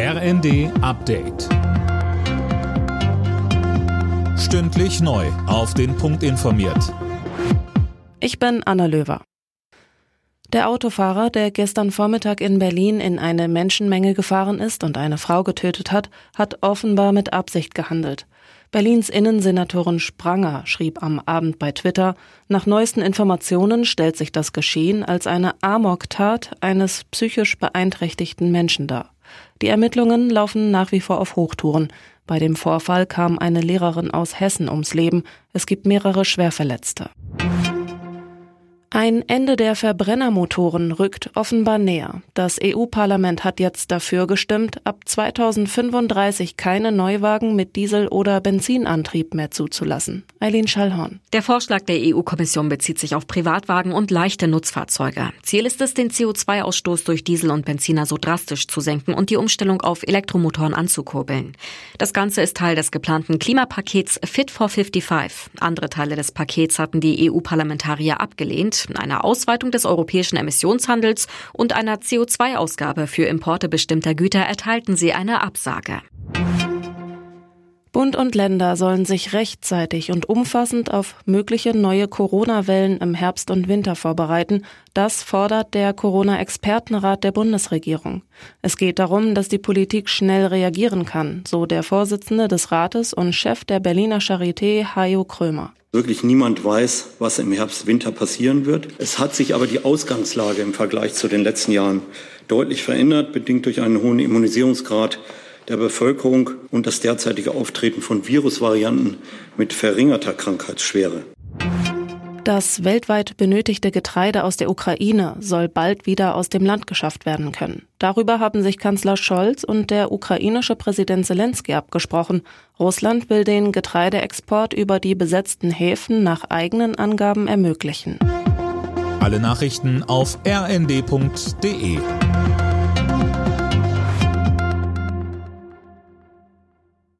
RND Update. Stündlich neu. Auf den Punkt informiert. Ich bin Anna Löwer. Der Autofahrer, der gestern Vormittag in Berlin in eine Menschenmenge gefahren ist und eine Frau getötet hat, hat offenbar mit Absicht gehandelt. Berlins Innensenatorin Spranger schrieb am Abend bei Twitter, nach neuesten Informationen stellt sich das Geschehen als eine Amok-Tat eines psychisch beeinträchtigten Menschen dar. Die Ermittlungen laufen nach wie vor auf Hochtouren. Bei dem Vorfall kam eine Lehrerin aus Hessen ums Leben. Es gibt mehrere Schwerverletzte. Ein Ende der Verbrennermotoren rückt offenbar näher. Das EU-Parlament hat jetzt dafür gestimmt, ab 2035 keine Neuwagen mit Diesel- oder Benzinantrieb mehr zuzulassen. Eileen Schallhorn. Der Vorschlag der EU-Kommission bezieht sich auf Privatwagen und leichte Nutzfahrzeuge. Ziel ist es, den CO2-Ausstoß durch Diesel und Benziner so drastisch zu senken und die Umstellung auf Elektromotoren anzukurbeln. Das Ganze ist Teil des geplanten Klimapakets Fit for 55. Andere Teile des Pakets hatten die EU-Parlamentarier abgelehnt einer Ausweitung des europäischen Emissionshandels und einer CO2-Ausgabe für Importe bestimmter Güter erteilten sie eine Absage. Bund und Länder sollen sich rechtzeitig und umfassend auf mögliche neue Corona-Wellen im Herbst und Winter vorbereiten. Das fordert der Corona-Expertenrat der Bundesregierung. Es geht darum, dass die Politik schnell reagieren kann, so der Vorsitzende des Rates und Chef der Berliner Charité, Hajo Krömer. Wirklich niemand weiß, was im Herbst, Winter passieren wird. Es hat sich aber die Ausgangslage im Vergleich zu den letzten Jahren deutlich verändert, bedingt durch einen hohen Immunisierungsgrad der Bevölkerung und das derzeitige Auftreten von Virusvarianten mit verringerter Krankheitsschwere. Das weltweit benötigte Getreide aus der Ukraine soll bald wieder aus dem Land geschafft werden können. Darüber haben sich Kanzler Scholz und der ukrainische Präsident Zelensky abgesprochen. Russland will den Getreideexport über die besetzten Häfen nach eigenen Angaben ermöglichen. Alle Nachrichten auf rnd.de